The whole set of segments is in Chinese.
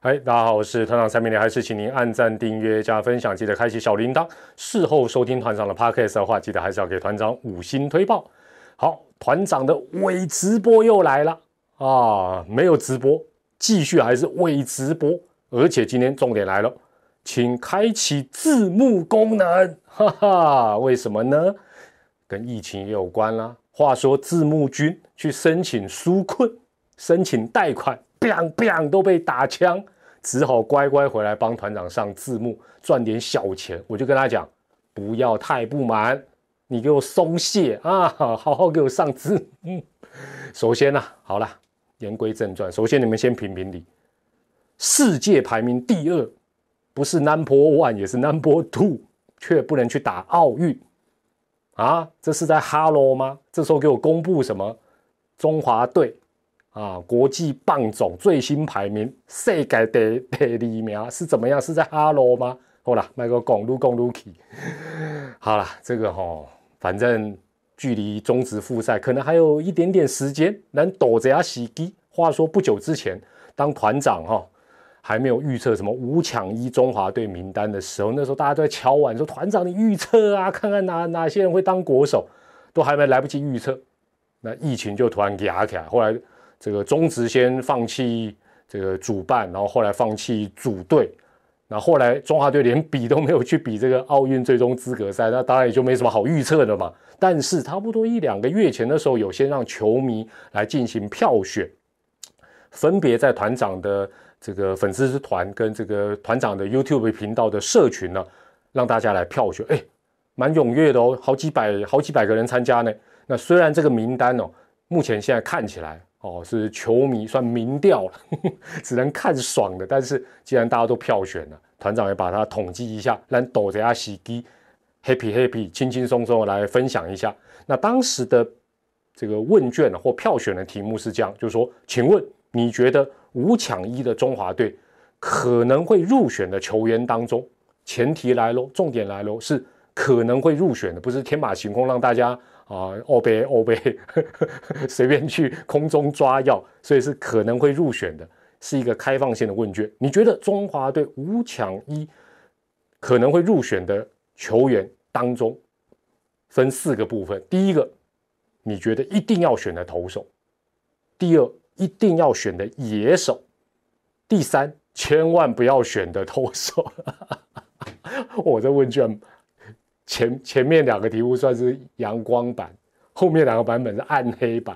嗨，大家好，我是团长蔡明连，还是请您按赞、订阅、加分享，记得开启小铃铛。事后收听团长的 podcast 的话，记得还是要给团长五星推报。好，团长的伪直播又来了啊！没有直播，继续还是伪直播，而且今天重点来了，请开启字幕功能，哈哈，为什么呢？跟疫情也有关啦。话说字幕君去申请纾困、申请贷款。Biang biang 都被打枪，只好乖乖回来帮团长上字幕，赚点小钱。我就跟他讲，不要太不满，你给我松懈啊，好好给我上字。嗯，首先呢，好了，言归正传，首先你们先评评理，世界排名第二，不是 number one 也是 number two，却不能去打奥运啊？这是在 hello 吗？这时候给我公布什么中华队？啊！国际棒总最新排名，世界第第二名是怎么样？是在哈罗吗？好了，麦克公路公路去。好了，这个哈，反正距离中职复赛可能还有一点点时间，能躲着下洗机。话说不久之前，当团长哈还没有预测什么五抢一中华队名单的时候，那时候大家都在敲碗说：“团长，你预测啊，看看哪哪些人会当国手。”都还没来不及预测，那疫情就突然压起来，后来。这个中职先放弃这个主办，然后后来放弃组队，那后来中华队连比都没有去比这个奥运最终资格赛，那当然也就没什么好预测的嘛。但是差不多一两个月前的时候，有先让球迷来进行票选，分别在团长的这个粉丝团跟这个团长的 YouTube 频道的社群呢，让大家来票选，哎，蛮踊跃的哦，好几百好几百个人参加呢。那虽然这个名单哦，目前现在看起来。哦，是球迷算民调了，只能看爽的。但是既然大家都票选了，团长也把它统计一下，让抖着下洗机，happy happy，轻轻松松来分享一下。那当时的这个问卷或票选的题目是这样，就是说，请问你觉得五抢一的中华队可能会入选的球员当中，前提来喽，重点来喽，是可能会入选的，不是天马行空让大家。啊，欧贝欧贝，随便去空中抓药，所以是可能会入选的，是一个开放性的问卷。你觉得中华队五抢一可能会入选的球员当中，分四个部分：第一个，你觉得一定要选的投手；第二，一定要选的野手；第三，千万不要选的投手。我这问卷。前前面两个题目算是阳光版，后面两个版本是暗黑版。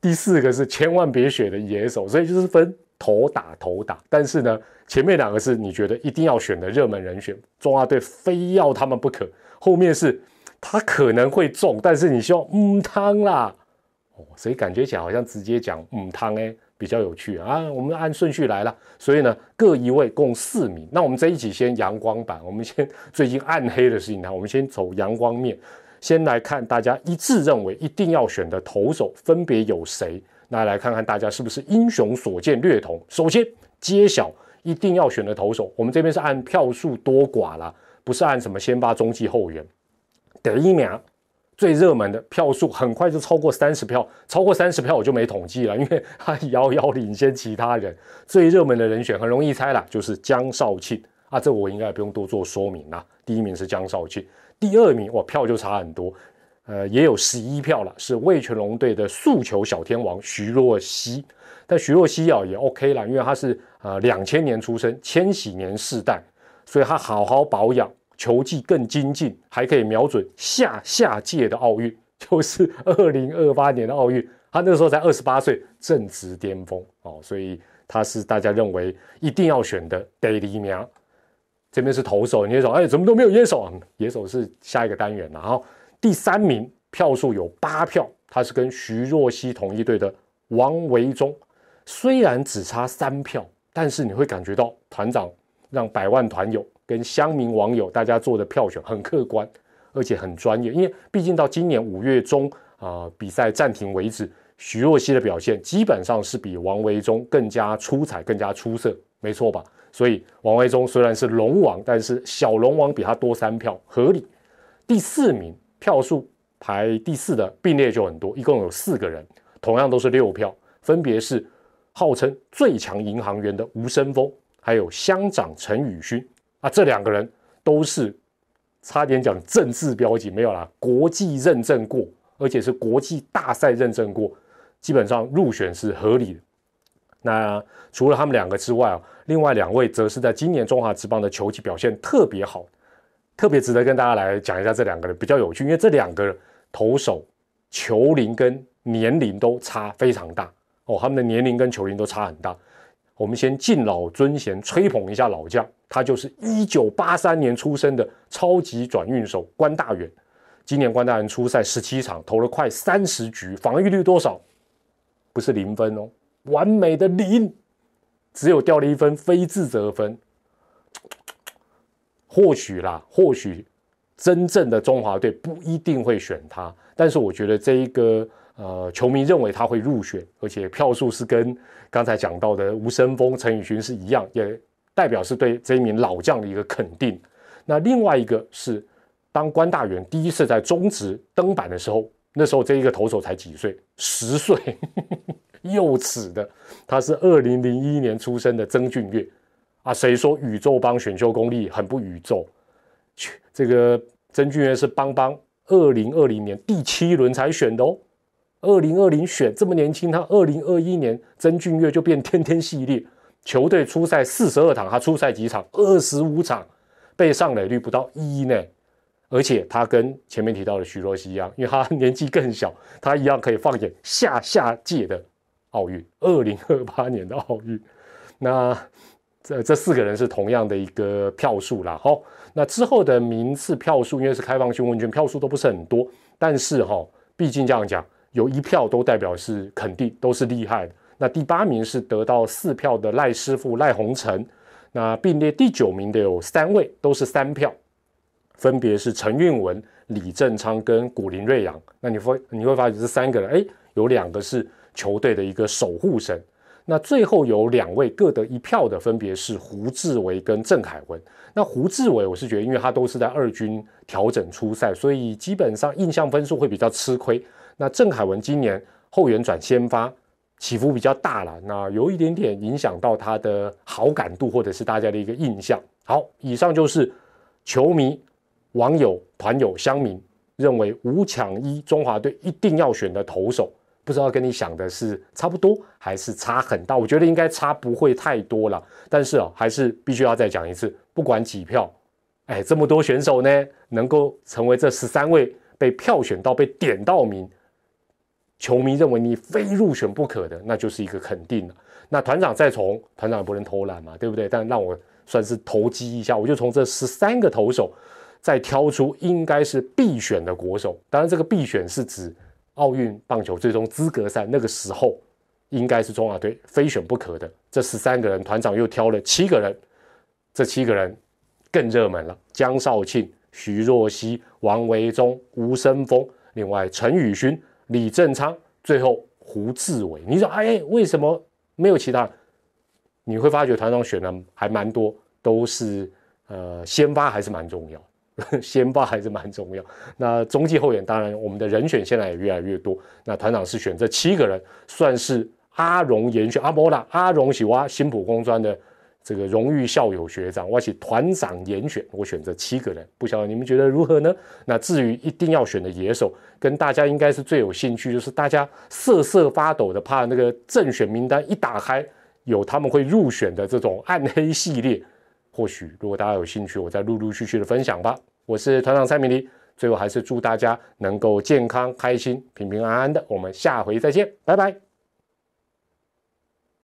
第四个是千万别选的野手，所以就是分头打头打。但是呢，前面两个是你觉得一定要选的热门人选，中华队非要他们不可。后面是他可能会中，但是你希望嗯汤啦，哦，所以感觉起来好像直接讲嗯汤哎。比较有趣啊！我们按顺序来了，所以呢，各一位共四名。那我们这一起先阳光版，我们先最近暗黑的事情呢，我们先走阳光面，先来看大家一致认为一定要选的投手分别有谁。那来看看大家是不是英雄所见略同。首先揭晓一定要选的投手，我们这边是按票数多寡啦，不是按什么先发、中继、后援。第一名。最热门的票数很快就超过三十票，超过三十票我就没统计了，因为他遥遥领先其他人。最热门的人选很容易猜了，就是江少庆啊，这我应该不用多做说明啦。第一名是江少庆，第二名哇票就差很多，呃也有十一票了，是魏全龙队的诉求小天王徐若曦。但徐若曦啊也 OK 了，因为他是呃两千年出生，千禧年世代，所以他好好保养。球技更精进，还可以瞄准下下届的奥运，就是二零二八年的奥运。他那个时候才二十八岁，正值巅峰哦，所以他是大家认为一定要选的第一名。这边是投手，你手，哎，怎么都没有野手啊？野手是下一个单元然后第三名票数有八票，他是跟徐若曦同一队的王维忠，虽然只差三票，但是你会感觉到团长让百万团友。跟乡民网友大家做的票选很客观，而且很专业，因为毕竟到今年五月中啊比赛暂停为止，徐若曦的表现基本上是比王维忠更加出彩、更加出色，没错吧？所以王维忠虽然是龙王，但是小龙王比他多三票，合理。第四名票数排第四的并列就很多，一共有四个人，同样都是六票，分别是号称最强银行员的吴声峰，还有乡长陈宇勋啊，这两个人都是差点讲政治标记没有啦，国际认证过，而且是国际大赛认证过，基本上入选是合理的。那除了他们两个之外啊，另外两位则是在今年中华职棒的球技表现特别好，特别值得跟大家来讲一下这两个人比较有趣，因为这两个投手球龄跟年龄都差非常大哦，他们的年龄跟球龄都差很大。我们先敬老尊贤，吹捧一下老将，他就是一九八三年出生的超级转运手关大元。今年关大元出赛十七场，投了快三十局，防御率多少？不是零分哦。完美的零，只有掉了一分非自责分。或许啦，或许真正的中华队不一定会选他，但是我觉得这一个呃，球迷认为他会入选，而且票数是跟刚才讲到的吴声峰、陈宇勋是一样，也代表是对这一名老将的一个肯定。那另外一个是，当关大元第一次在中职登板的时候，那时候这一个投手才几岁，十岁。幼齿的，他是二零零一年出生的曾俊岳啊。谁说宇宙帮选秀功力很不宇宙？这个曾俊岳是邦邦二零二零年第七轮才选的哦。二零二零选这么年轻，他二零二一年曾俊岳就变天天系列，球队出赛四十二场，他出赛几场？二十五场，被上垒率不到一呢。而且他跟前面提到的徐若曦一样，因为他年纪更小，他一样可以放眼下下届的。奥运，二零二八年的奥运，那这这四个人是同样的一个票数啦。好，那之后的名次票数，因为是开放性问卷，票数都不是很多，但是哈，毕竟这样讲，有一票都代表是肯定，都是厉害的。那第八名是得到四票的赖师傅赖鸿成，那并列第九名的有三位，都是三票，分别是陈运文、李正昌跟古林瑞阳。那你会你会发现这三个人，哎，有两个是。球队的一个守护神，那最后有两位各得一票的，分别是胡志伟跟郑凯文。那胡志伟，我是觉得，因为他都是在二军调整出赛，所以基本上印象分数会比较吃亏。那郑凯文今年后援转先发，起伏比较大了，那有一点点影响到他的好感度或者是大家的一个印象。好，以上就是球迷、网友、团友、乡民认为五抢一中华队一定要选的投手。不知道跟你想的是差不多还是差很大？我觉得应该差不会太多了。但是啊，还是必须要再讲一次，不管几票，哎，这么多选手呢，能够成为这十三位被票选到、被点到名，球迷认为你非入选不可的，那就是一个肯定了。那团长再从团长也不能偷懒嘛，对不对？但让我算是投机一下，我就从这十三个投手再挑出应该是必选的国手。当然，这个必选是指。奥运棒球最终资格赛那个时候，应该是中华队非选不可的。这十三个人，团长又挑了七个人，这七个人更热门了：江少庆、徐若曦、王维忠、吴声峰，另外陈宇勋、李正昌，最后胡志伟。你说，哎，为什么没有其他？你会发觉团长选的还蛮多，都是呃先发还是蛮重要。先发还是蛮重要。那中继后援，当然我们的人选现在也越来越多。那团长是选这七个人，算是阿荣严选。阿波拉阿荣喜挖新浦工专的这个荣誉校友学长，我请团长严选，我选择七个人，不晓得你们觉得如何呢？那至于一定要选的野手，跟大家应该是最有兴趣，就是大家瑟瑟发抖的，怕那个正选名单一打开有他们会入选的这种暗黑系列。或许如果大家有兴趣，我再陆陆续续的分享吧。我是团长蔡明黎，最后还是祝大家能够健康、开心、平平安安的。我们下回再见，拜拜。